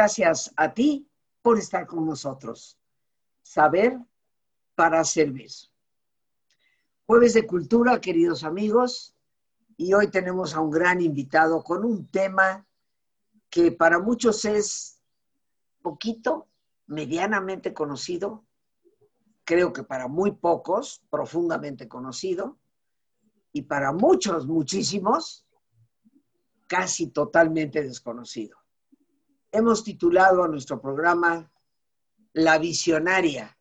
Gracias a ti por estar con nosotros. Saber para servir. Jueves de Cultura, queridos amigos, y hoy tenemos a un gran invitado con un tema que para muchos es poquito, medianamente conocido, creo que para muy pocos, profundamente conocido, y para muchos, muchísimos, casi totalmente desconocido. Hemos titulado a nuestro programa La visionaria,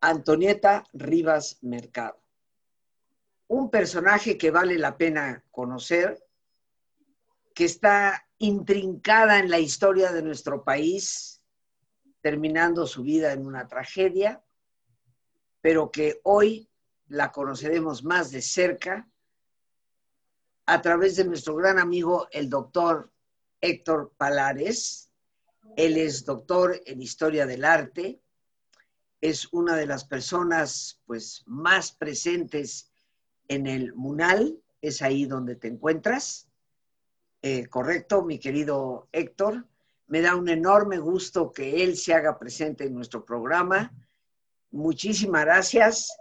Antonieta Rivas Mercado. Un personaje que vale la pena conocer, que está intrincada en la historia de nuestro país, terminando su vida en una tragedia, pero que hoy la conoceremos más de cerca a través de nuestro gran amigo, el doctor Héctor Palares. Él es doctor en Historia del Arte, es una de las personas pues, más presentes en el MUNAL, es ahí donde te encuentras. Eh, correcto, mi querido Héctor. Me da un enorme gusto que él se haga presente en nuestro programa. Muchísimas gracias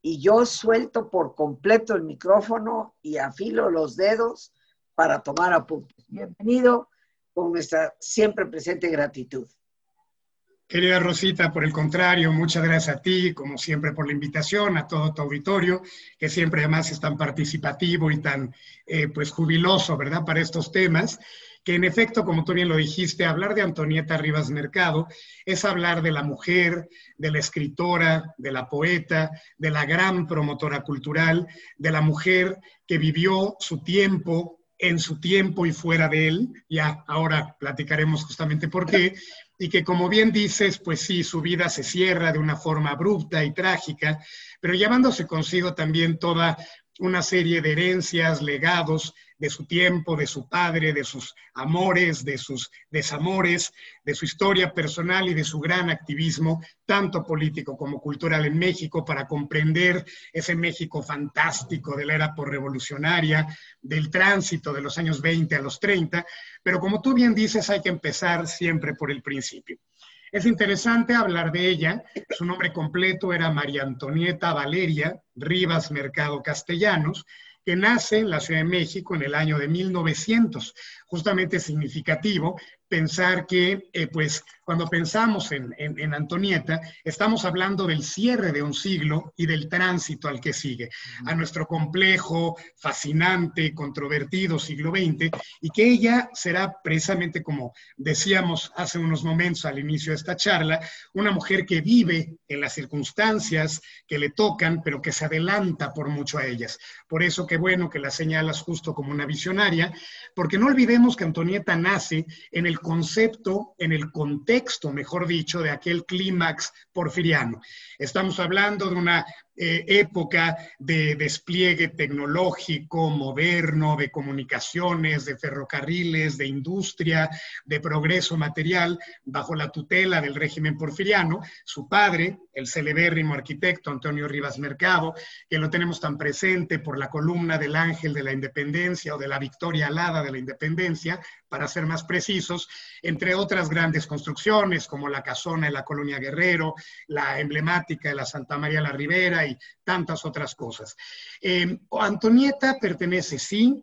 y yo suelto por completo el micrófono y afilo los dedos para tomar apuntes. Bienvenido con nuestra siempre presente gratitud. Querida Rosita, por el contrario, muchas gracias a ti, como siempre, por la invitación, a todo tu auditorio, que siempre además es tan participativo y tan eh, pues jubiloso, ¿verdad?, para estos temas que en efecto, como tú bien lo dijiste, hablar de Antonieta Rivas Mercado es hablar de la mujer, de la escritora, de la poeta, de la gran promotora cultural, de la mujer que vivió su tiempo en su tiempo y fuera de él, ya ahora platicaremos justamente por qué, y que como bien dices, pues sí, su vida se cierra de una forma abrupta y trágica, pero llevándose consigo también toda una serie de herencias, legados de su tiempo, de su padre, de sus amores, de sus desamores, de su historia personal y de su gran activismo, tanto político como cultural en México, para comprender ese México fantástico de la era porrevolucionaria, del tránsito de los años 20 a los 30. Pero como tú bien dices, hay que empezar siempre por el principio. Es interesante hablar de ella. Su nombre completo era María Antonieta Valeria Rivas Mercado Castellanos, que nace en la Ciudad de México en el año de 1900. Justamente significativo pensar que, eh, pues, cuando pensamos en, Antonieta, estamos hablando del cierre de un siglo y del tránsito al que sigue, a nuestro complejo, fascinante, controvertido siglo XX, y que ella será precisamente, como decíamos hace unos momentos al inicio de esta charla, una mujer que vive en las circunstancias que le tocan, pero que se adelanta por mucho a ellas. Por eso qué bueno que la señalas justo como una visionaria, porque no olvidemos que Antonieta nace en el concepto, en el contexto, mejor dicho, de aquel clímax porfiriano. Estamos hablando de una eh, época de despliegue tecnológico, moderno, de comunicaciones, de ferrocarriles, de industria, de progreso material, bajo la tutela del régimen porfiriano. Su padre, el celebérrimo arquitecto Antonio Rivas Mercado, que lo tenemos tan presente por la columna del Ángel de la Independencia o de la Victoria Alada de la Independencia, para ser más precisos, entre otras grandes construcciones como la casona de la Colonia Guerrero, la emblemática de la Santa María la Ribera y tantas otras cosas. Eh, Antonieta pertenece, sí,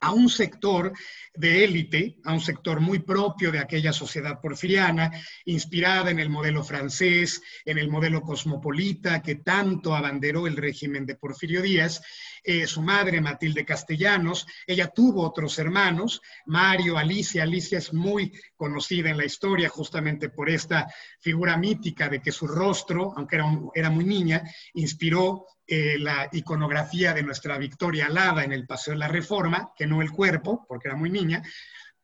a un sector de élite, a un sector muy propio de aquella sociedad porfiriana, inspirada en el modelo francés, en el modelo cosmopolita que tanto abanderó el régimen de Porfirio Díaz. Eh, su madre, Matilde Castellanos, ella tuvo otros hermanos, Mario, Alicia. Alicia es muy conocida en la historia justamente por esta figura mítica de que su rostro, aunque era, era muy niña, inspiró eh, la iconografía de nuestra Victoria Alada en el Paseo de la Reforma, que no el cuerpo, porque era muy niña,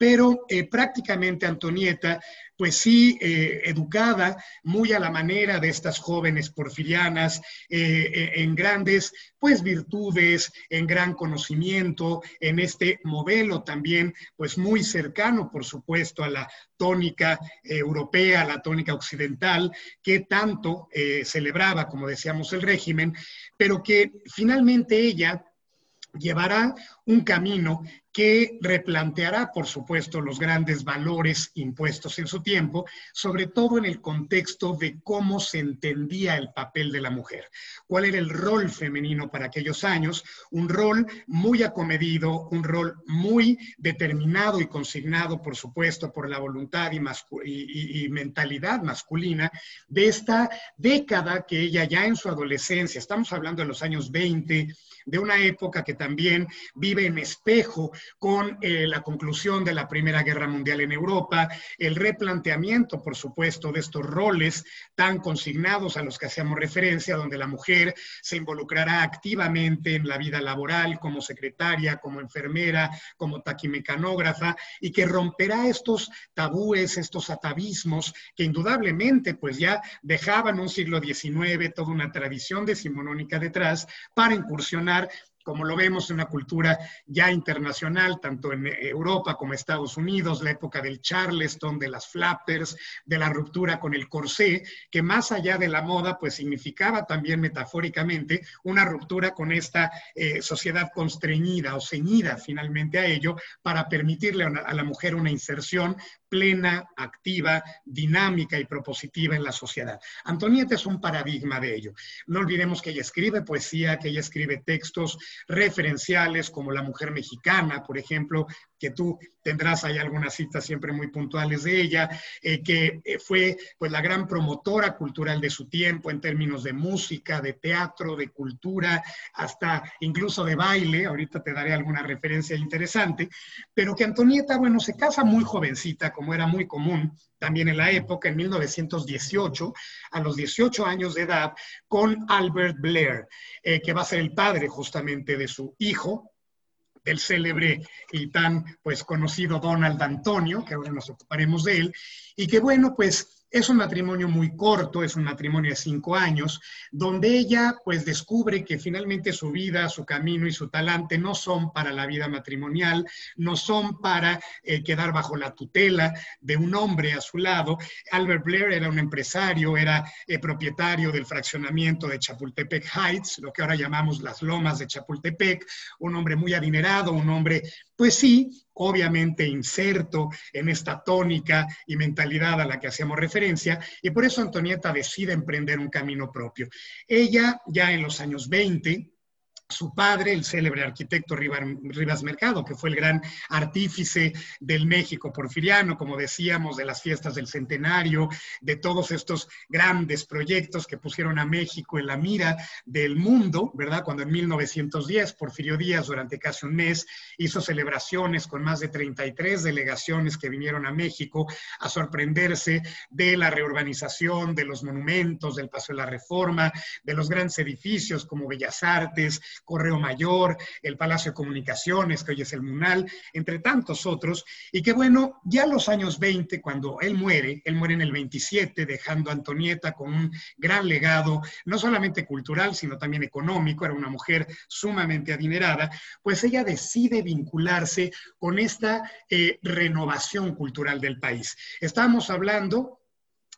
pero eh, prácticamente Antonieta, pues sí, eh, educada muy a la manera de estas jóvenes porfirianas, eh, en grandes, pues virtudes, en gran conocimiento, en este modelo también, pues muy cercano, por supuesto, a la tónica europea, a la tónica occidental, que tanto celebraba, como decíamos, el régimen, pero que finalmente ella llevará un camino que replanteará, por supuesto, los grandes valores impuestos en su tiempo, sobre todo en el contexto de cómo se entendía el papel de la mujer, cuál era el rol femenino para aquellos años, un rol muy acomedido, un rol muy determinado y consignado, por supuesto, por la voluntad y, y mentalidad masculina de esta década que ella ya en su adolescencia, estamos hablando de los años 20, de una época que también vive en espejo con eh, la conclusión de la Primera Guerra Mundial en Europa, el replanteamiento, por supuesto, de estos roles tan consignados a los que hacíamos referencia, donde la mujer se involucrará activamente en la vida laboral como secretaria, como enfermera, como taquimecanógrafa, y que romperá estos tabúes, estos atavismos que indudablemente pues ya dejaban un siglo XIX, toda una tradición decimonónica detrás, para incursionar como lo vemos en una cultura ya internacional, tanto en Europa como Estados Unidos, la época del Charleston, de las flappers, de la ruptura con el corsé, que más allá de la moda, pues significaba también metafóricamente una ruptura con esta eh, sociedad constreñida o ceñida finalmente a ello para permitirle a la mujer una inserción plena, activa, dinámica y propositiva en la sociedad. Antonieta es un paradigma de ello. No olvidemos que ella escribe poesía, que ella escribe textos referenciales como La mujer mexicana, por ejemplo, que tú tendrás ahí algunas citas siempre muy puntuales de ella, eh, que eh, fue pues la gran promotora cultural de su tiempo en términos de música, de teatro, de cultura, hasta incluso de baile, ahorita te daré alguna referencia interesante, pero que Antonieta, bueno, se casa muy jovencita, como era muy común también en la época, en 1918, a los 18 años de edad, con Albert Blair, eh, que va a ser el padre justamente de su hijo, del célebre y tan pues conocido Donald Antonio, que ahora nos ocuparemos de él, y que bueno, pues es un matrimonio muy corto, es un matrimonio de cinco años, donde ella pues descubre que finalmente su vida, su camino y su talante no son para la vida matrimonial, no son para eh, quedar bajo la tutela de un hombre a su lado. Albert Blair era un empresario, era eh, propietario del fraccionamiento de Chapultepec Heights, lo que ahora llamamos las lomas de Chapultepec, un hombre muy adinerado, un hombre pues sí, obviamente inserto en esta tónica y mentalidad a la que hacíamos referencia, y por eso Antonieta decide emprender un camino propio. Ella ya en los años 20, su padre, el célebre arquitecto Rivas Mercado, que fue el gran artífice del México porfiriano, como decíamos, de las fiestas del centenario, de todos estos grandes proyectos que pusieron a México en la mira del mundo, ¿verdad? Cuando en 1910 Porfirio Díaz, durante casi un mes, hizo celebraciones con más de 33 delegaciones que vinieron a México a sorprenderse de la reurbanización, de los monumentos, del Paso de la Reforma, de los grandes edificios como Bellas Artes, Correo Mayor, el Palacio de Comunicaciones, que hoy es el MUNAL, entre tantos otros, y que bueno, ya en los años 20, cuando él muere, él muere en el 27, dejando a Antonieta con un gran legado, no solamente cultural, sino también económico, era una mujer sumamente adinerada, pues ella decide vincularse con esta eh, renovación cultural del país. Estamos hablando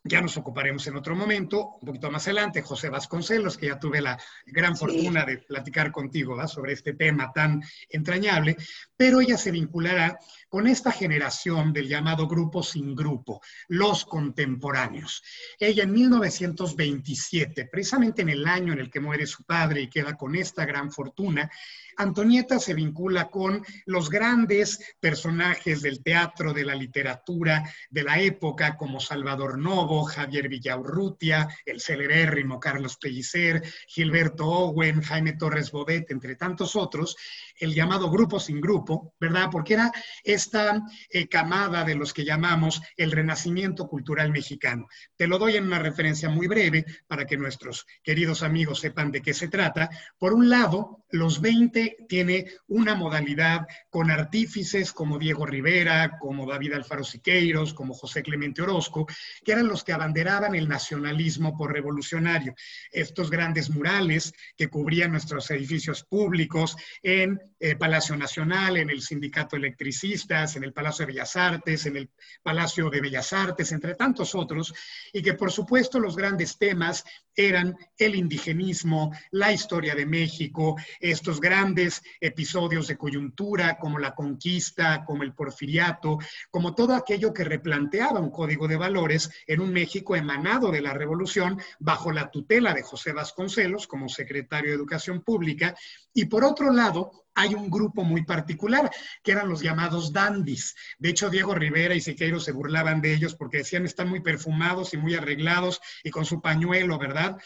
ya nos ocuparemos en otro momento, un poquito más adelante, José Vasconcelos, que ya tuve la gran fortuna de platicar contigo sobre este tema tan entrañable, pero ella se vinculará con esta generación del llamado grupo sin grupo, los contemporáneos. Ella en 1927, precisamente en el año en el que muere su padre y queda con esta gran fortuna, Antonieta se vincula con los grandes personajes del teatro, de la literatura de la época, como Salvador Novo, Javier Villaurrutia, el celebérrimo Carlos Pellicer, Gilberto Owen, Jaime Torres Bodet, entre tantos otros, el llamado grupo sin grupo, ¿verdad? Porque era esta eh, camada de los que llamamos el renacimiento cultural mexicano. Te lo doy en una referencia muy breve para que nuestros queridos amigos sepan de qué se trata. Por un lado, los 20 tiene una modalidad con artífices como Diego Rivera, como David Alfaro Siqueiros, como José Clemente Orozco, que eran los que abanderaban el nacionalismo por revolucionario. Estos grandes murales que cubrían nuestros edificios públicos en eh, Palacio Nacional, en el Sindicato Electricistas, en el Palacio de Bellas Artes, en el Palacio de Bellas Artes, entre tantos otros, y que por supuesto los grandes temas eran el indigenismo, la historia de México, estos grandes episodios de coyuntura como la conquista, como el porfiriato, como todo aquello que replanteaba un código de valores en un México emanado de la revolución bajo la tutela de José Vasconcelos como secretario de Educación Pública, y por otro lado, hay un grupo muy particular, que eran los llamados dandis. De hecho, Diego Rivera y Siqueiro se burlaban de ellos porque decían están muy perfumados y muy arreglados y con su pañuelo, ¿verdad?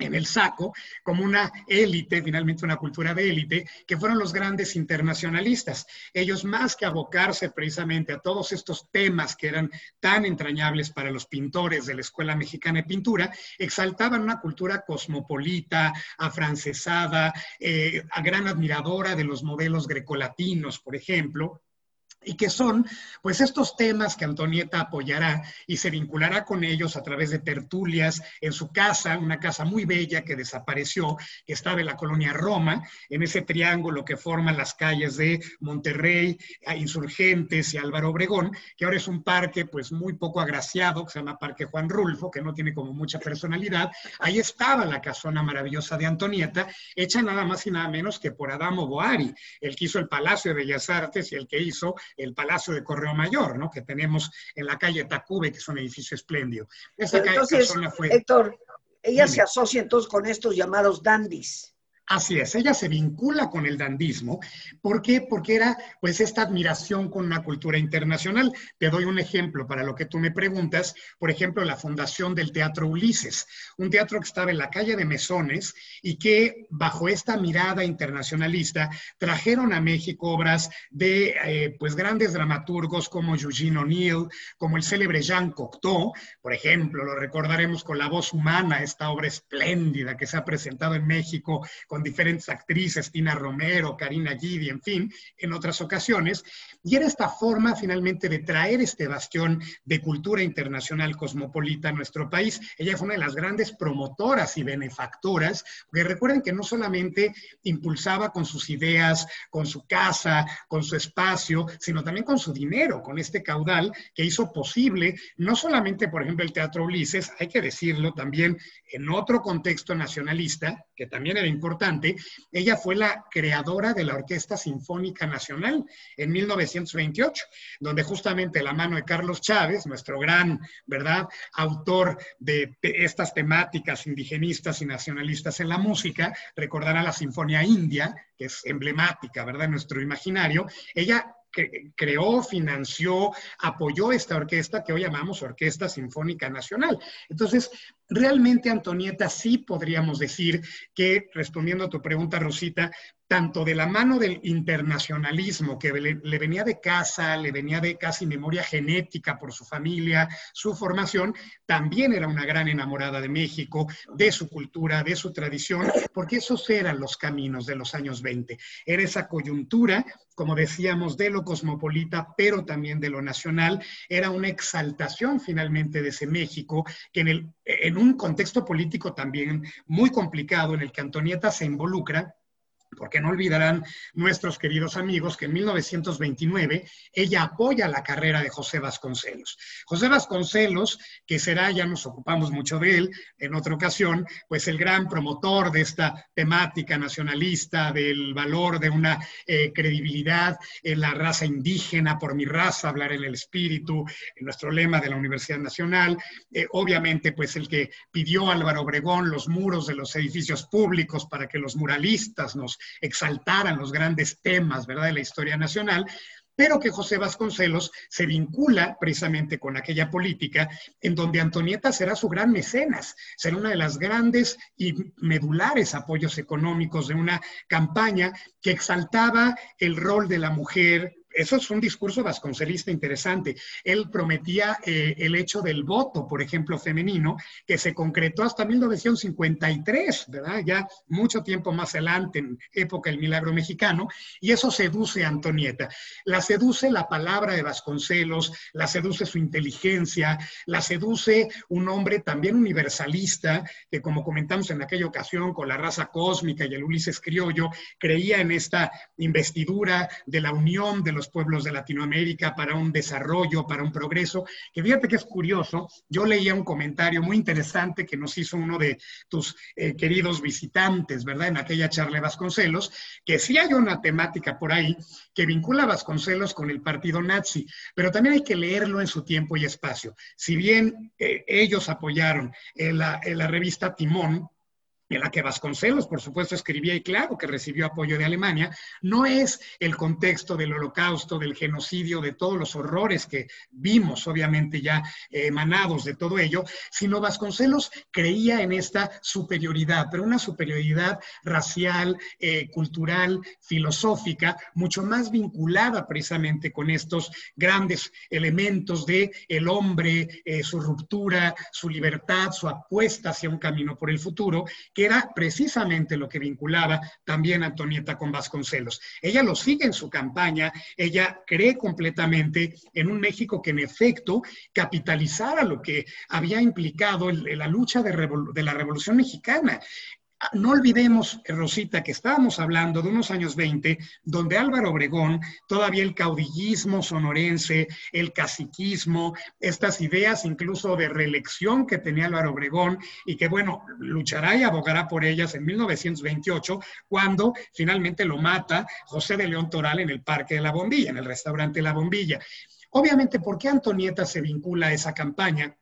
En el saco como una élite, finalmente una cultura de élite, que fueron los grandes internacionalistas. Ellos más que abocarse precisamente a todos estos temas que eran tan entrañables para los pintores de la Escuela Mexicana de Pintura, exaltaban una cultura cosmopolita, afrancesada, eh, a gran admiradora de los modelos grecolatinos, por ejemplo, y que son pues estos temas que Antonieta apoyará y se vinculará con ellos a través de tertulias en su casa, una casa muy bella que desapareció, que estaba en la colonia Roma, en ese triángulo que forman las calles de Monterrey, Insurgentes y Álvaro Obregón, que ahora es un parque pues muy poco agraciado, que se llama Parque Juan Rulfo, que no tiene como mucha personalidad. Ahí estaba la casona maravillosa de Antonieta, hecha nada más y nada menos que por Adamo Boari, el que hizo el Palacio de Bellas Artes y el que hizo el Palacio de Correo Mayor, ¿no? Que tenemos en la calle Tacube, que es un edificio espléndido. entonces, Héctor, ella se asocia entonces con estos llamados dandis. Así es, ella se vincula con el dandismo. ¿Por qué? Porque era pues esta admiración con una cultura internacional. Te doy un ejemplo para lo que tú me preguntas. Por ejemplo, la fundación del Teatro Ulises, un teatro que estaba en la calle de Mesones y que bajo esta mirada internacionalista trajeron a México obras de eh, pues grandes dramaturgos como Eugene O'Neill, como el célebre Jean Cocteau, por ejemplo, lo recordaremos con La voz humana, esta obra espléndida que se ha presentado en México con diferentes actrices, Tina Romero, Karina Gidi, en fin, en otras ocasiones. Y era esta forma finalmente de traer este bastión de cultura internacional cosmopolita a nuestro país. Ella fue una de las grandes promotoras y benefactoras, porque recuerden que no solamente impulsaba con sus ideas, con su casa, con su espacio, sino también con su dinero, con este caudal que hizo posible no solamente, por ejemplo, el Teatro Ulises, hay que decirlo también en otro contexto nacionalista, que también era importante, ella fue la creadora de la Orquesta Sinfónica Nacional en 1928, donde justamente la mano de Carlos Chávez, nuestro gran, ¿verdad?, autor de estas temáticas indigenistas y nacionalistas en la música, recordará la Sinfonía India, que es emblemática, ¿verdad?, en nuestro imaginario, ella creó, financió, apoyó esta orquesta que hoy llamamos Orquesta Sinfónica Nacional. Entonces, realmente, Antonieta, sí podríamos decir que, respondiendo a tu pregunta, Rosita, tanto de la mano del internacionalismo que le, venía de casa, le venía de casi memoria genética por su familia, su formación, también era una gran enamorada de México, de su cultura, de su tradición, porque esos eran los caminos de los años 20. Era esa coyuntura, como decíamos, de lo cosmopolita, pero también de lo nacional, era una exaltación finalmente de ese México que en, el, en un contexto político también muy complicado en el que Antonieta se involucra, porque no olvidarán nuestros queridos amigos que en 1929 ella apoya la carrera de José Vasconcelos. José Vasconcelos, que será, ya nos ocupamos mucho de él en otra ocasión, pues el gran promotor de esta temática nacionalista, del valor de una eh, credibilidad en la raza indígena, por mi raza, hablar en el espíritu, en nuestro lema de la Universidad Nacional, eh, obviamente pues el que pidió Álvaro Obregón los muros de los edificios públicos para que los muralistas nos exaltaran los grandes temas, ¿verdad?, de la historia nacional, pero que José Vasconcelos se vincula precisamente con aquella política en donde Antonieta será su gran mecenas, será una de las grandes y medulares apoyos económicos de una campaña que exaltaba el rol de la mujer eso es un discurso vasconcelista interesante. Él prometía eh, el hecho del voto, por ejemplo, femenino, que se concretó hasta 1953, ¿verdad? Ya mucho tiempo más adelante, en época del milagro mexicano, y eso seduce a Antonieta. La seduce la palabra de Vasconcelos, la seduce su inteligencia, la seduce un hombre también universalista, que como comentamos en aquella ocasión con la raza cósmica y el Ulises Criollo, creía en esta investidura de la unión de los pueblos de Latinoamérica para un desarrollo, para un progreso, que fíjate que es curioso, yo leía un comentario muy interesante que nos hizo uno de tus eh, queridos visitantes, ¿verdad? En aquella charla de Vasconcelos, que sí hay una temática por ahí que vincula a Vasconcelos con el partido nazi, pero también hay que leerlo en su tiempo y espacio. Si bien eh, ellos apoyaron en la, la revista Timón, en la que Vasconcelos, por supuesto, escribía y claro que recibió apoyo de Alemania, no es el contexto del holocausto, del genocidio, de todos los horrores que vimos, obviamente ya emanados de todo ello, sino Vasconcelos creía en esta superioridad, pero una superioridad racial, eh, cultural, filosófica, mucho más vinculada precisamente con estos grandes elementos de el hombre, eh, su ruptura, su libertad, su apuesta hacia un camino por el futuro, era precisamente lo que vinculaba también a Antonieta con Vasconcelos. Ella lo sigue en su campaña, ella cree completamente en un México que en efecto capitalizara lo que había implicado la lucha de, de la Revolución Mexicana no olvidemos, Rosita, que estábamos hablando de unos años 20, donde Álvaro Obregón, todavía el caudillismo sonorense, el caciquismo, estas ideas incluso de reelección que tenía Álvaro Obregón y que, bueno, luchará y abogará por ellas en 1928, cuando finalmente lo mata José de León Toral en el Parque de la Bombilla, en el restaurante La Bombilla. Obviamente, ¿por qué Antonieta se vincula a esa campaña?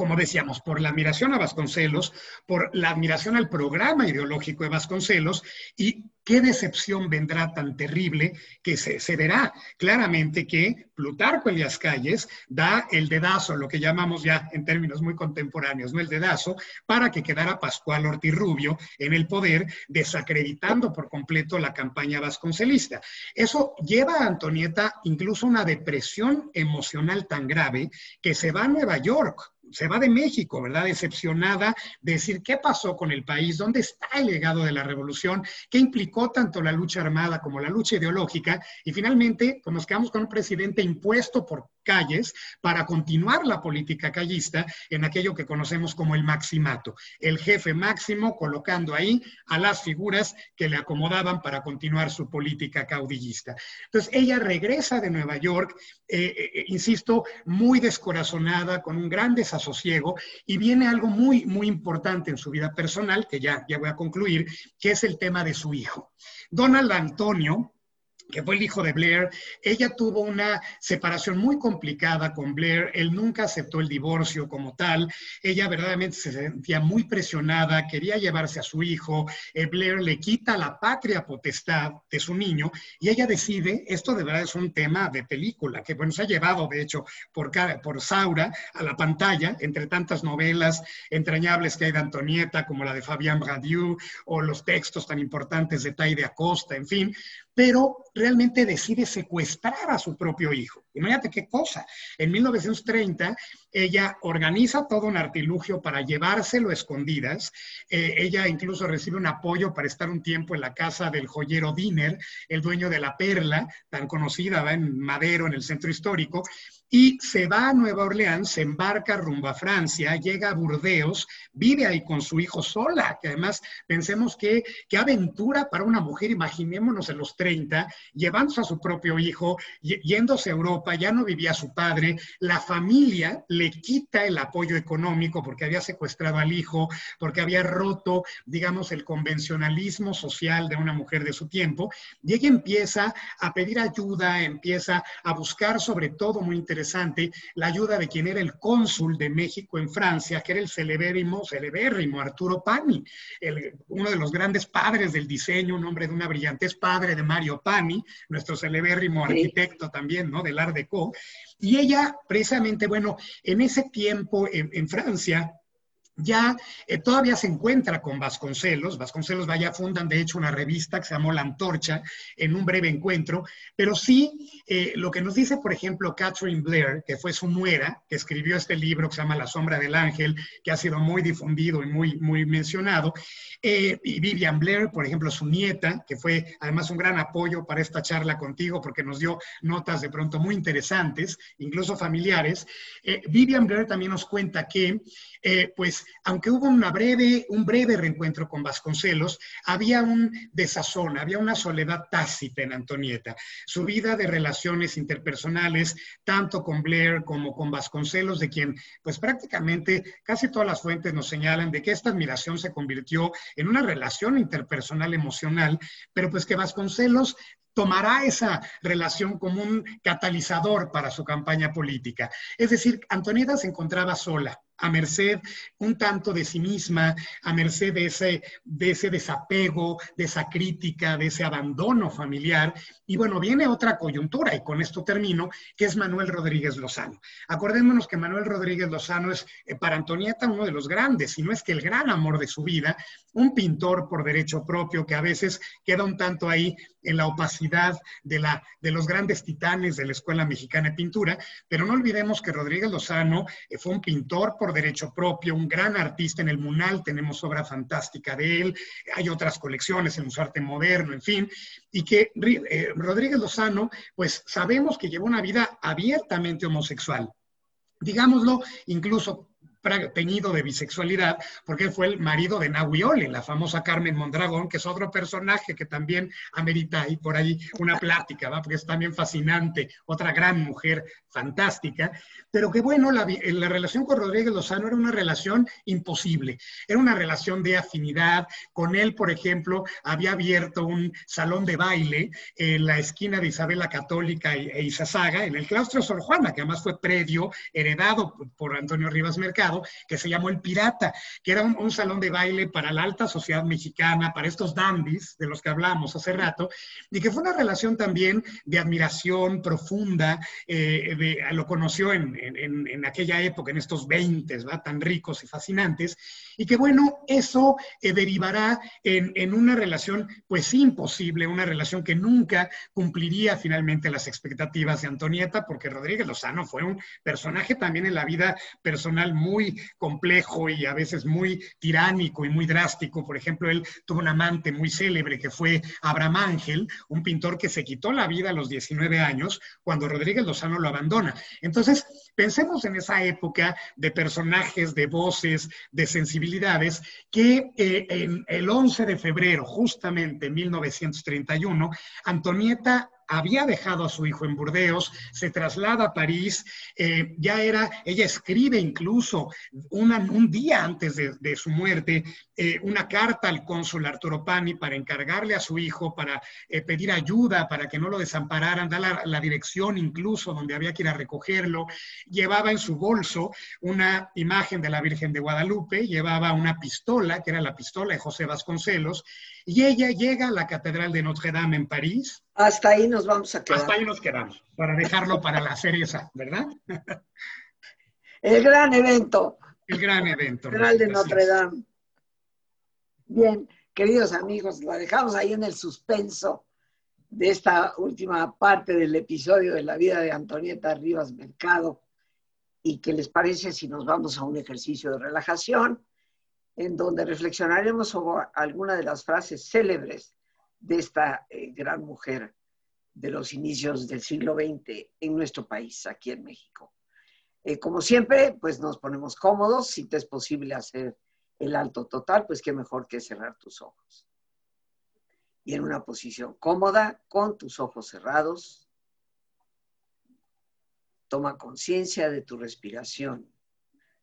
Como decíamos, por la admiración a Vasconcelos, por la admiración al programa ideológico de Vasconcelos y qué decepción vendrá tan terrible que se, verá claramente que Plutarco Elias Calles da el dedazo, lo que llamamos ya en términos muy contemporáneos, ¿no? El dedazo, para que quedara Pascual Ortiz Rubio en el poder, desacreditando por completo la campaña vasconcelista. Eso lleva a Antonieta incluso una depresión emocional tan grave que se va a Nueva York se va de México, ¿verdad? Decepcionada de decir qué pasó con el país, dónde está el legado de la revolución, qué implicó tanto la lucha armada como la lucha ideológica, y finalmente pues nos quedamos con un presidente impuesto por calles para continuar la política callista en aquello que conocemos como el maximato, el jefe máximo colocando ahí a las figuras que le acomodaban para continuar su política caudillista. Entonces ella regresa de Nueva York, eh, eh, insisto, muy descorazonada, con un gran desasosiego, y viene algo muy, muy importante en su vida personal, que ya, ya voy a concluir, que es el tema de su hijo. Donald Antonio, que fue el hijo de Blair, ella tuvo una separación muy complicada con Blair, él nunca aceptó el divorcio como tal, ella verdaderamente se sentía muy presionada, quería llevarse a su hijo, eh, Blair le quita la patria potestad de su niño y ella decide, esto de verdad es un tema de película, que bueno, se ha llevado de hecho por, por Saura a la pantalla, entre tantas novelas entrañables que hay de Antonieta, como la de Fabián Radieu, o los textos tan importantes de Taide Acosta, en fin, pero realmente decide secuestrar a su propio hijo. Imagínate qué cosa. En 1930, ella organiza todo un artilugio para llevárselo a escondidas. Eh, ella incluso recibe un apoyo para estar un tiempo en la casa del joyero Diner, el dueño de la Perla, tan conocida en Madero, en el centro histórico y se va a Nueva Orleans, se embarca rumbo a Francia, llega a Burdeos, vive ahí con su hijo sola, que además pensemos que qué aventura para una mujer, imaginémonos en los 30, llevándose a su propio hijo, yéndose a Europa, ya no vivía su padre, la familia le quita el apoyo económico porque había secuestrado al hijo, porque había roto, digamos, el convencionalismo social de una mujer de su tiempo, y ella empieza a pedir ayuda, empieza a buscar sobre todo muy interesante, la ayuda de quien era el cónsul de México en Francia, que era el celebérrimo, celebérrimo Arturo Pani, uno de los grandes padres del diseño, un hombre de una brillantez, padre de Mario Pani, nuestro celebérrimo arquitecto también, ¿no? Del Art Deco. Y ella, precisamente, bueno, en ese tiempo en, en Francia, ya eh, todavía se encuentra con Vasconcelos. Vasconcelos vaya fundan de hecho una revista que se llamó La Antorcha en un breve encuentro, pero sí eh, lo que nos dice, por ejemplo, Catherine Blair, que fue su nuera, que escribió este libro que se llama La sombra del ángel, que ha sido muy difundido y muy, muy mencionado, eh, y Vivian Blair, por ejemplo, su nieta, que fue además un gran apoyo para esta charla contigo porque nos dio notas de pronto muy interesantes, incluso familiares. Vivian Blair también nos cuenta que, pues, aunque hubo una breve, un breve reencuentro con Vasconcelos, había un desazón, había una soledad tácita en Antonieta. Su vida de relaciones interpersonales, tanto con Blair como con Vasconcelos, de quien pues prácticamente casi todas las fuentes nos señalan de que esta admiración se convirtió en una relación interpersonal emocional, pero pues que Vasconcelos tomará esa relación como un catalizador para su campaña política. Es decir, Antonieta se encontraba sola, a merced un tanto de sí misma, a merced de ese, de ese desapego, de esa crítica, de ese abandono familiar. Y bueno, viene otra coyuntura, y con esto termino, que es Manuel Rodríguez Lozano. Acordémonos que Manuel Rodríguez Lozano es eh, para Antonieta uno de los grandes, si no es que el gran amor de su vida, un pintor por derecho propio que a veces queda un tanto ahí en la opacidad de, la, de los grandes titanes de la Escuela Mexicana de Pintura, pero no olvidemos que Rodríguez Lozano eh, fue un pintor por derecho propio, un gran artista en el Munal, tenemos obra fantástica de él, hay otras colecciones en su arte moderno, en fin, y que eh, Rodríguez Lozano, pues sabemos que llevó una vida abiertamente homosexual. Digámoslo, incluso teñido de bisexualidad, porque él fue el marido de Nahuioli, la famosa Carmen Mondragón, que es otro personaje que también amerita ahí por ahí una plática, ¿va? porque es también fascinante, otra gran mujer fantástica, pero que bueno, la, la relación con Rodríguez Lozano era una relación imposible, era una relación de afinidad, con él, por ejemplo, había abierto un salón de baile en la esquina de Isabela Católica e Izazaga, en el claustro Sor Juana, que además fue predio heredado por Antonio Rivas Mercado, que se llamó El Pirata, que era un, salón de baile para la alta sociedad mexicana, para estos dandies de los que hablamos hace rato, y que fue una relación también de admiración profunda, eh, lo conoció en, aquella época, en estos 20, ¿va? tan ricos y fascinantes, y que bueno, eso eh, derivará en, en una relación pues imposible, una relación que nunca cumpliría finalmente las expectativas de Antonieta, porque Rodríguez Lozano fue un personaje también en la vida personal muy complejo y a veces muy tiránico y muy drástico. Por ejemplo, él tuvo un amante muy célebre que fue Abraham Ángel, un pintor que se quitó la vida a los 19 años cuando Rodríguez Lozano lo abandona. Entonces, pensemos en esa época de personajes, de voces, de sensibilidades, que eh, en el 11 de febrero, justamente en 1931, Antonieta había dejado a su hijo en Burdeos, se traslada a París, eh, ya era, ella escribe incluso un día antes de, su muerte eh, una carta al cónsul Arturo Pani para encargarle a su hijo, para eh, pedir ayuda, para que no lo desampararan, la, la, dirección incluso donde había que ir a recogerlo. Llevaba en su bolso una imagen de la Virgen de Guadalupe, llevaba una pistola, que era la pistola de José Vasconcelos, y ella llega a la Catedral de Notre Dame en París. Hasta ahí nos vamos a quedar. Hasta ahí nos quedamos, para dejarlo para la serie esa, ¿verdad? El gran evento. El gran evento. Catedral de Notre Dame. Bien, queridos amigos, la dejamos ahí en el suspenso de esta última parte del episodio de la vida de Antonieta Rivas Mercado. ¿Y qué les parece si nos vamos a un ejercicio de relajación? En donde reflexionaremos sobre alguna de las frases célebres de esta eh, gran mujer de los inicios del siglo XX en nuestro país, aquí en México. Eh, como siempre, pues nos ponemos cómodos. Si te es posible hacer el alto total, pues qué mejor que cerrar tus ojos. Y en una posición cómoda, con tus ojos cerrados, toma conciencia de tu respiración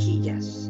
Mejillas,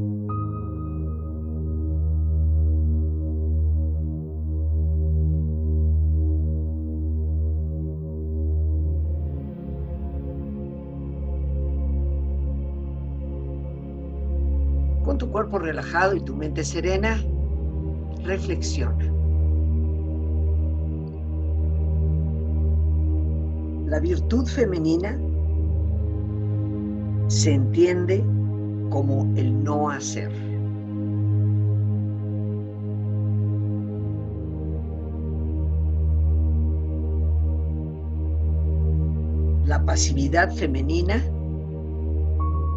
Cuerpo relajado y tu mente serena, reflexiona. La virtud femenina se entiende como el no hacer. La pasividad femenina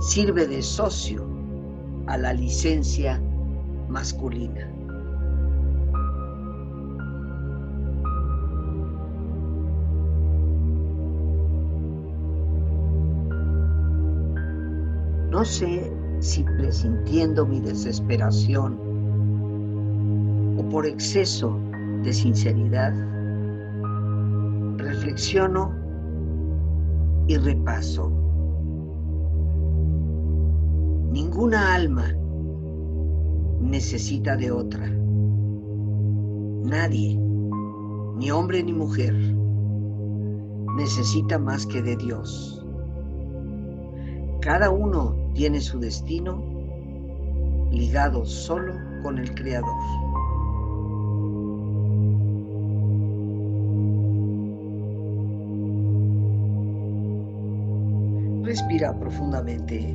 sirve de socio a la licencia masculina. No sé si presintiendo mi desesperación o por exceso de sinceridad, reflexiono y repaso. Ninguna alma necesita de otra. Nadie, ni hombre ni mujer, necesita más que de Dios. Cada uno tiene su destino ligado solo con el Creador. Respira profundamente.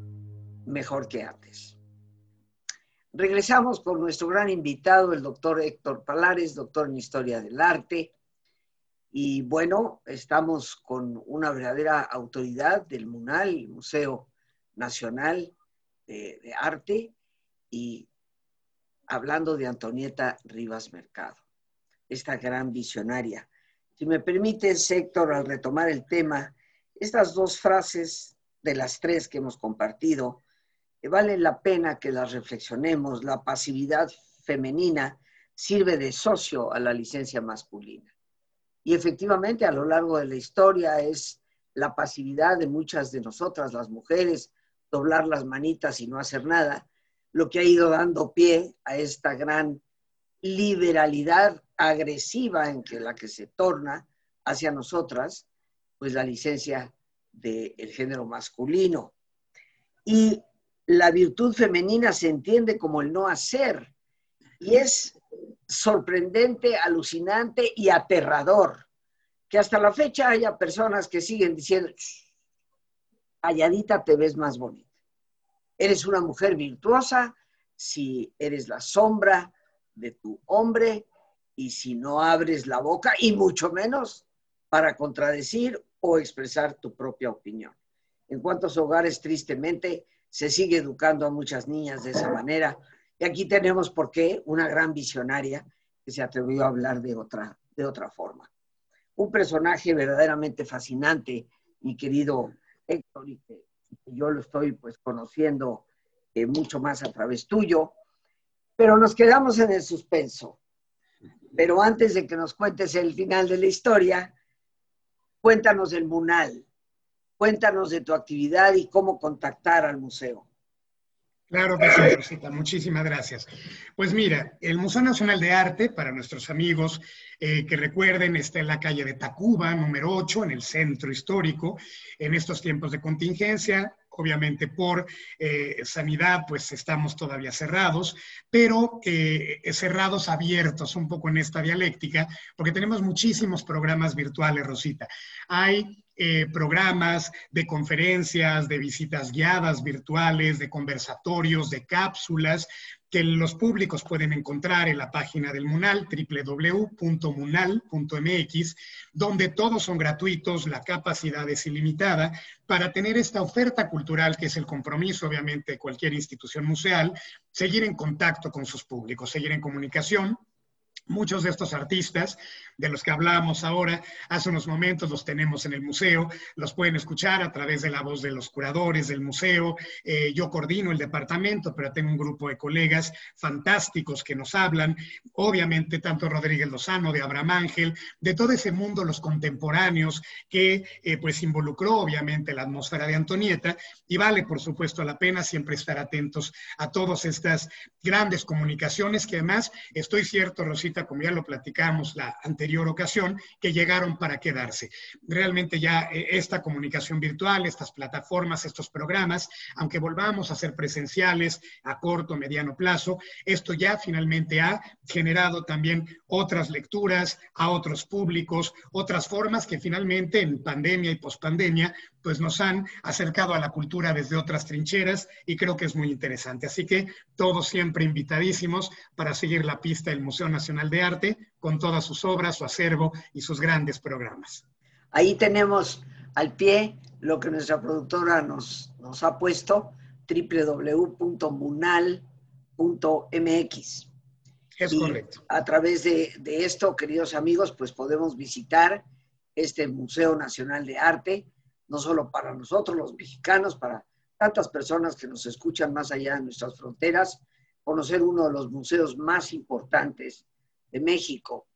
mejor que antes. Regresamos con nuestro gran invitado, el doctor Héctor Palares, doctor en Historia del Arte, y bueno, estamos con una verdadera autoridad del MUNAL, Museo Nacional de, Arte, y hablando de Antonieta Rivas Mercado, esta gran visionaria. Si me permites, Héctor, al retomar el tema, estas dos frases de las tres que hemos compartido, vale la pena que las reflexionemos. La pasividad femenina sirve de socio a la licencia masculina. Y efectivamente a lo largo de la historia es la pasividad de muchas de nosotras, las mujeres, doblar las manitas y no hacer nada, lo que ha ido dando pie a esta gran liberalidad agresiva en que la que se torna hacia nosotras, pues la licencia del género masculino. Y la virtud femenina se entiende como el no hacer. Y es sorprendente, alucinante y aterrador que hasta la fecha haya personas que siguen diciendo, calladita te ves más bonita. Eres una mujer virtuosa si eres la sombra de tu hombre y si no abres la boca y mucho menos para contradecir o expresar tu propia opinión. En cuantos hogares, tristemente, se sigue educando a muchas niñas de esa manera y aquí tenemos por qué una gran visionaria que se atrevió a hablar de otra, de otra forma. Un personaje verdaderamente fascinante, mi querido Héctor, y que yo lo estoy pues conociendo eh, mucho más a través tuyo, pero nos quedamos en el suspenso. Pero antes de que nos cuentes el final de la historia, cuéntanos el Munal, cuéntanos de tu actividad y cómo contactar al museo. Claro que sí, Rosita, muchísimas gracias. Pues mira, el Museo Nacional de Arte, para nuestros amigos eh, que recuerden, está en la calle de Tacuba, número 8, en el centro histórico. En estos tiempos de contingencia, obviamente por eh, sanidad, pues estamos todavía cerrados, pero eh, cerrados abiertos, un poco en esta dialéctica, porque tenemos muchísimos programas virtuales, Rosita. Hay eh, programas de conferencias, de visitas guiadas virtuales, de conversatorios, de cápsulas que los públicos pueden encontrar en la página del MUNAL, www.munal.mx, donde todos son gratuitos, la capacidad es ilimitada, para tener esta oferta cultural que es el compromiso, obviamente, de cualquier institución museal, seguir en contacto con sus públicos, seguir en comunicación. Muchos de estos artistas de los que hablábamos ahora hace unos momentos los tenemos en el museo, los pueden escuchar a través de la voz de los curadores del museo. Eh, yo coordino el departamento, pero tengo un grupo de colegas fantásticos que nos hablan, obviamente tanto Rodríguez Lozano, de Abraham Ángel, de todo ese mundo, los contemporáneos, que eh, pues involucró obviamente la atmósfera de Antonieta y vale por supuesto la pena siempre estar atentos a todas estas grandes comunicaciones que además estoy cierto, Rosita, como ya lo platicamos la anterior ocasión, que llegaron para quedarse. Realmente ya eh, esta comunicación virtual, estas plataformas, estos programas, aunque volvamos a ser presenciales a corto, mediano plazo, esto ya finalmente ha generado también otras lecturas a otros públicos, otras formas que finalmente en pandemia y pospandemia pues nos han acercado a la cultura desde otras trincheras y creo que es muy interesante. Así que todos siempre invitadísimos para seguir la pista del Museo Nacional de Arte con todas sus obras, su acervo y sus grandes programas. Ahí tenemos al pie lo que nuestra productora nos, nos ha puesto, www.munal.mx. Es correcto. A través de, de esto, queridos amigos, pues podemos visitar este Museo Nacional de Arte, no solo para nosotros los mexicanos, para tantas personas que nos escuchan más allá de nuestras fronteras, conocer uno de los museos más importantes de México.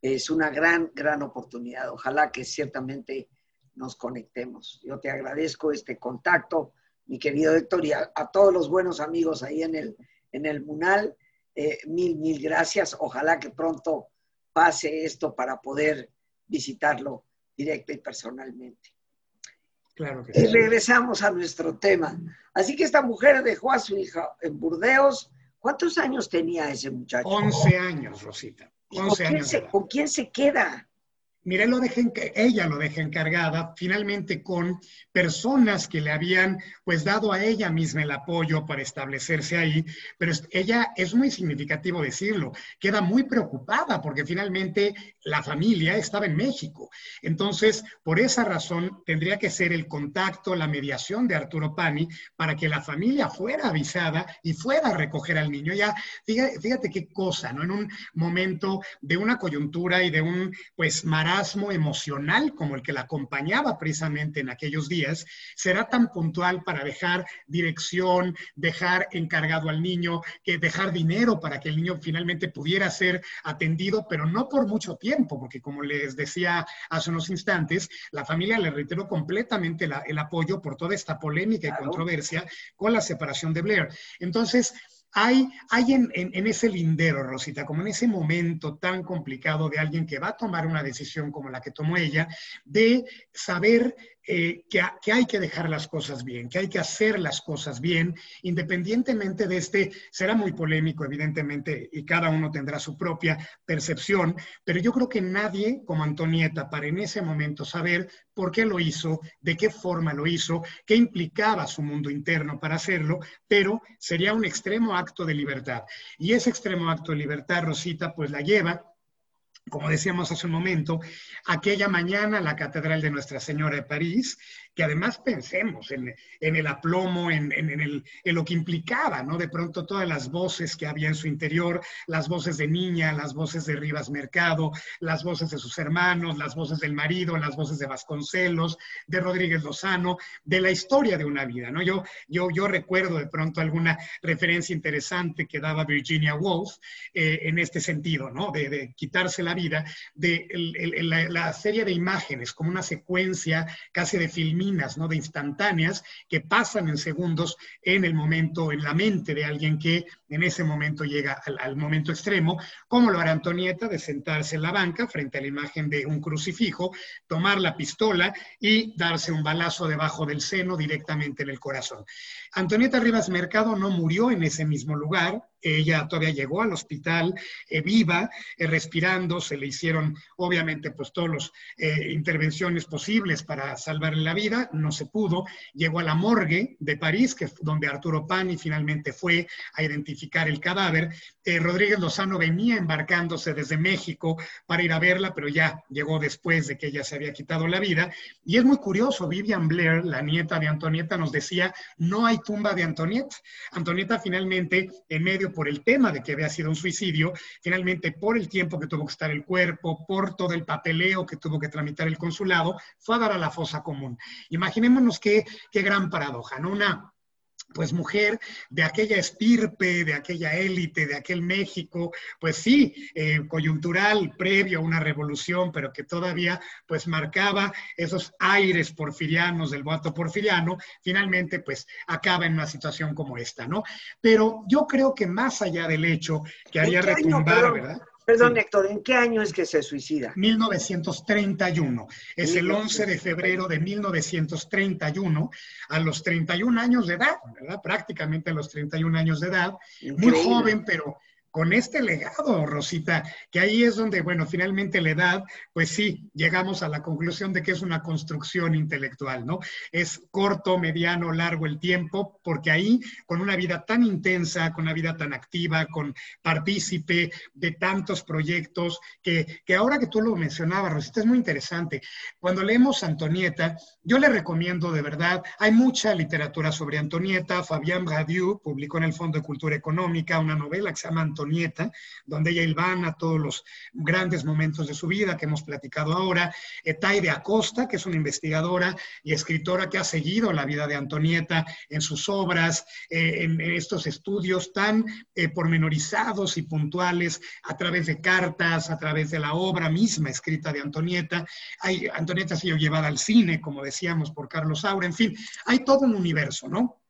Es una gran, gran oportunidad. Ojalá que ciertamente nos conectemos. Yo te agradezco este contacto, mi querido Héctor, y a, todos los buenos amigos ahí en el, en el Munal. Eh, mil, mil gracias. Ojalá que pronto pase esto para poder visitarlo directa y personalmente. Claro y regresamos a nuestro tema. Así que esta mujer dejó a su hija en Burdeos. ¿Cuántos años tenía ese muchacho? 11 años, Rosita. 11 ¿Con, años quién se, ¿Con quién se queda? Mire, lo dejen, ella lo deja encargada finalmente con personas que le habían pues dado a ella misma el apoyo para establecerse ahí, pero ella es muy significativo decirlo, queda muy preocupada porque finalmente la familia estaba en México. Entonces, por esa razón tendría que ser el contacto, la mediación de Arturo Pani para que la familia fuera avisada y fuera a recoger al niño. Ya, fíjate, fíjate qué cosa, ¿no? En un momento de una coyuntura y de un pues marasmo emocional como el que la acompañaba precisamente en aquellos días, será tan puntual para dejar dirección, dejar encargado al niño, que dejar dinero para que el niño finalmente pudiera ser atendido, pero no por mucho tiempo, porque como les decía hace unos instantes, la familia le reiteró completamente el apoyo por toda esta polémica y controversia con la separación de Blair. Entonces, hay, en, ese lindero, Rosita, como en ese momento tan complicado de alguien que va a tomar una decisión como la que tomó ella, de saber eh, que, que, hay que dejar las cosas bien, que hay que hacer las cosas bien, independientemente de este, será muy polémico, evidentemente, y cada uno tendrá su propia percepción, pero yo creo que nadie como Antonieta para en ese momento saber por qué lo hizo, de qué forma lo hizo, qué implicaba su mundo interno para hacerlo, pero sería un extremo acto de libertad. Y ese extremo acto de libertad, Rosita, pues la lleva como decíamos hace un momento, aquella mañana la Catedral de Nuestra Señora de París, que además pensemos en, el aplomo, en, el, en, lo que implicaba, ¿no? De pronto todas las voces que había en su interior, las voces de niña, las voces de Rivas Mercado, las voces de sus hermanos, las voces del marido, las voces de Vasconcelos, de Rodríguez Lozano, de la historia de una vida, ¿no? Yo, yo, yo recuerdo de pronto alguna referencia interesante que daba Virginia Woolf eh, en este sentido, ¿no? De, quitarse la vida, de la, serie de imágenes, como una secuencia casi de filmización ¿no? De instantáneas que pasan en segundos en el momento, en la mente de alguien que en ese momento llega al, momento extremo, como lo hará Antonieta de sentarse en la banca frente a la imagen de un crucifijo, tomar la pistola y darse un balazo debajo del seno directamente en el corazón. Antonieta Rivas Mercado no murió en ese mismo lugar, ella todavía llegó al hospital eh, viva, eh, respirando, se le hicieron obviamente pues todas las eh, intervenciones posibles para salvarle la vida, no se pudo, llegó a la morgue de París, que donde Arturo Pani finalmente fue a identificar el cadáver. Rodríguez Lozano venía embarcándose desde México para ir a verla, pero ya llegó después de que ella se había quitado la vida. Y es muy curioso, Vivian Blair, la nieta de Antonieta, nos decía, no hay tumba de Antonieta. Antonieta finalmente, en medio por el tema de que había sido un suicidio, finalmente por el tiempo que tuvo que estar el cuerpo, por todo el papeleo que tuvo que tramitar el consulado, fue a dar a la fosa común. Imaginémonos qué, qué gran paradoja, ¿no? Una pues mujer de aquella estirpe, de aquella élite, de aquel México, pues sí, eh, coyuntural, previo a una revolución, pero que todavía pues marcaba esos aires porfirianos del voto porfiriano, finalmente pues acaba en una situación como esta, ¿no? Pero yo creo que más allá del hecho que haría retumbar, ¿verdad? Perdón, Héctor, ¿en qué año es que se suicida? 1931. Es el 11 de febrero de 1931, a los 31 años de edad, ¿verdad? Prácticamente a los 31 años de edad. Muy joven, pero con este legado, Rosita, que ahí es donde, bueno, finalmente la edad, pues sí, llegamos a la conclusión de que es una construcción intelectual, ¿no? Es corto, mediano, largo el tiempo, porque ahí, con una vida tan intensa, con una vida tan activa, con partícipe de tantos proyectos, que, que ahora que tú lo mencionabas, Rosita, es muy interesante. Cuando leemos Antonieta, yo le recomiendo de verdad, hay mucha literatura sobre Antonieta, Fabián Radiu publicó en el Fondo de Cultura Económica una novela que se llama Antonieta, Nieta, donde ella a todos los grandes momentos de su vida que hemos platicado ahora. Etaide Acosta, que es una investigadora y escritora que ha seguido la vida de Antonieta en sus obras, eh, en, estos estudios tan eh, pormenorizados y puntuales a través de cartas, a través de la obra misma escrita de Antonieta. Hay, Antonieta ha sido llevada al cine, como decíamos, por Carlos Saura, en fin, hay todo un universo, ¿no?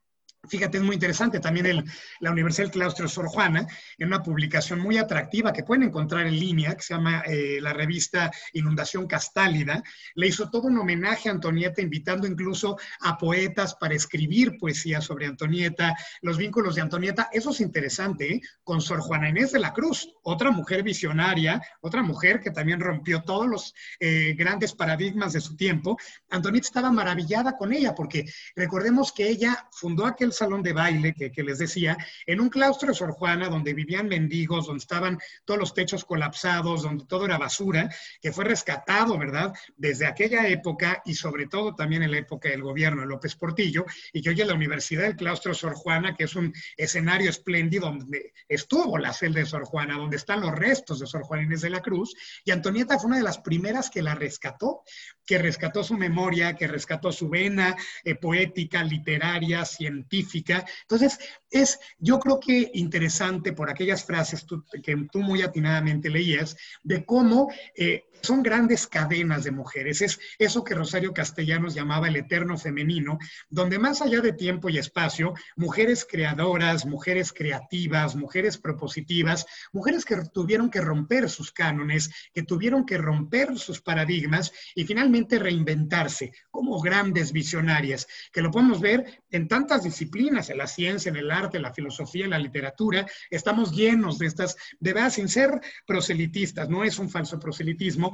Fíjate, es muy interesante también el, la Universidad del Claustro Sor Juana, en una publicación muy atractiva que pueden encontrar en línea, que se llama eh, la revista Inundación Castálida, le hizo todo un homenaje a Antonieta, invitando incluso a poetas para escribir poesía sobre Antonieta, los vínculos de Antonieta. Eso es interesante, ¿eh? con Sor Juana Inés de la Cruz, otra mujer visionaria, otra mujer que también rompió todos los eh, grandes paradigmas de su tiempo. Antonieta estaba maravillada con ella, porque recordemos que ella fundó aquel salón de baile que, les decía, en un claustro de Sor Juana donde vivían mendigos, donde estaban todos los techos colapsados, donde todo era basura, que fue rescatado, ¿verdad? Desde aquella época y sobre todo también en la época del gobierno de López Portillo, y que hoy es la Universidad del Claustro Sor Juana, que es un escenario espléndido donde estuvo la celda de Sor Juana, donde están los restos de Sor Juana Inés de la Cruz, y Antonieta fue una de las primeras que la rescató, que rescató su memoria, que rescató su vena eh, poética, literaria, científica, entonces, es, yo creo que interesante por aquellas frases que tú muy atinadamente leías, de cómo eh, son grandes cadenas de mujeres. Es eso que Rosario Castellanos llamaba el eterno femenino, donde más allá de tiempo y espacio, mujeres creadoras, mujeres creativas, mujeres propositivas, mujeres que tuvieron que romper sus cánones, que tuvieron que romper sus paradigmas y finalmente reinventarse como grandes visionarias, que lo podemos ver en tantas disciplinas, en la ciencia, en el arte, en la filosofía, en la literatura. Estamos llenos de estas, de verdad, sin ser proselitistas, no es un falso proselitismo,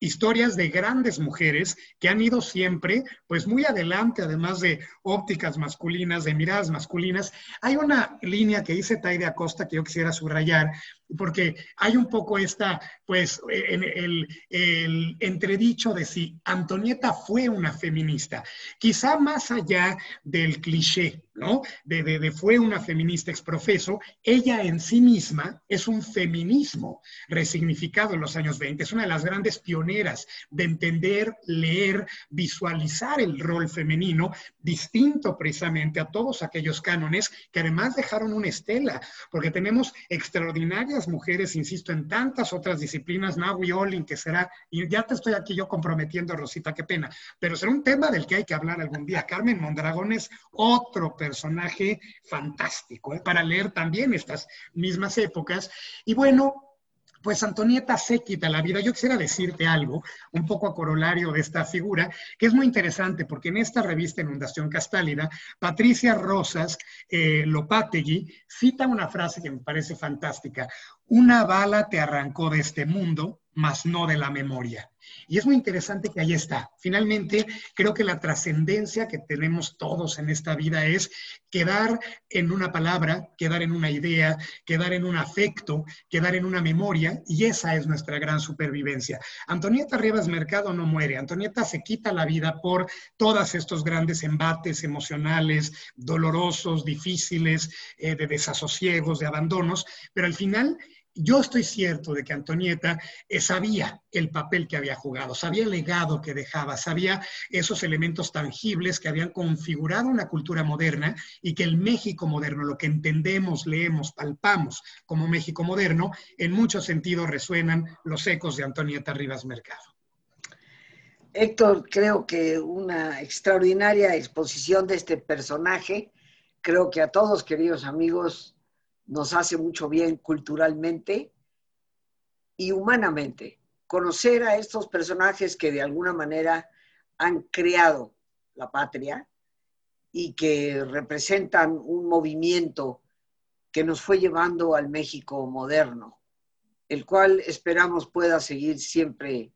historias de grandes mujeres que han ido siempre, pues muy adelante, además de ópticas masculinas, de miradas masculinas. Hay una línea que dice Taide Acosta que yo quisiera subrayar, porque hay un poco esta, pues, en el, el, entredicho de si Antonieta fue una feminista, quizá más allá del cliché, ¿no? De, de, de fue una feminista exprofeso, ella en sí misma es un feminismo resignificado en los años 20, es una de las grandes pioneras de entender, leer, visualizar el rol femenino, distinto precisamente a todos aquellos cánones que además dejaron una estela, porque tenemos extraordinarias mujeres, insisto, en tantas otras disciplinas, Naui Olin, que será, y ya te estoy aquí yo comprometiendo, Rosita, qué pena, pero será un tema del que hay que hablar algún día. Carmen Mondragón es otro personaje fantástico, ¿eh? para leer también estas mismas épocas. Y bueno, pues Antonieta se quita la vida. Yo quisiera decirte algo, un poco a corolario de esta figura, que es muy interesante, porque en esta revista Inundación Castálida, Patricia Rosas eh, Lopategui cita una frase que me parece fantástica. una bala te arrancó de este mundo, mas no de la memoria. Y es muy interesante que ahí está. Finalmente, creo que la trascendencia que tenemos todos en esta vida es quedar en una palabra, quedar en una idea, quedar en un afecto, quedar en una memoria, y esa es nuestra gran supervivencia. Antonieta Rivas Mercado no muere, Antonieta se quita la vida por todos estos grandes embates emocionales, dolorosos, difíciles, eh, de desasosiegos, de abandonos, pero al final yo estoy cierto de que Antonieta eh, sabía el papel que había jugado, sabía el legado que dejaba, sabía esos elementos tangibles que habían configurado una cultura moderna y que el México moderno, lo que entendemos, leemos, palpamos como México moderno, en muchos sentidos resuenan los ecos de Antonieta Rivas Mercado. Héctor, creo que una extraordinaria exposición de este personaje. Creo que a todos, queridos amigos, nos hace mucho bien culturalmente y humanamente. Conocer a estos personajes que de alguna manera han creado la patria y que representan un movimiento que nos fue llevando al México moderno, el cual esperamos pueda seguir siempre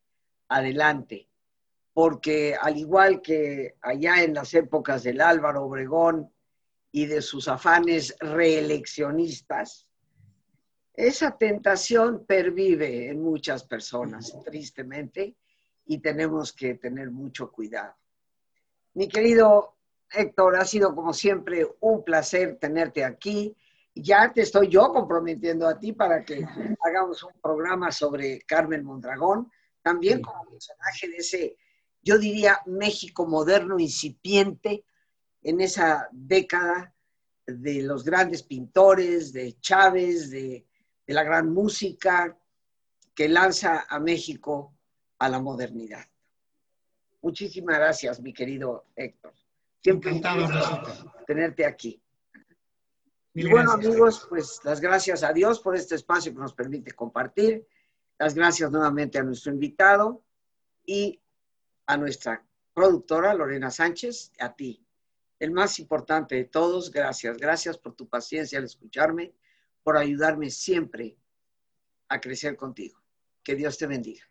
adelante, porque al igual que allá en las épocas del Álvaro Obregón, y de sus afanes reeleccionistas, esa tentación pervive en muchas personas, tristemente, y tenemos que tener mucho cuidado. Mi querido Héctor, ha sido como siempre un placer tenerte aquí. Ya te estoy yo comprometiendo a ti para que hagamos un programa sobre Carmen Mondragón, también como personaje de ese, yo diría, México moderno incipiente, en esa década de los grandes pintores, de Chávez, de, la gran música que lanza a México a la modernidad. Muchísimas gracias, mi querido Héctor. Siempre Encantado, tenerte aquí. y bueno, amigos, pues las gracias a Dios por este espacio que nos permite compartir. Las gracias nuevamente a nuestro invitado y a nuestra productora Lorena Sánchez, a ti, el más importante de todos, gracias. Gracias por tu paciencia al escucharme, por ayudarme siempre a crecer contigo. Que Dios te bendiga.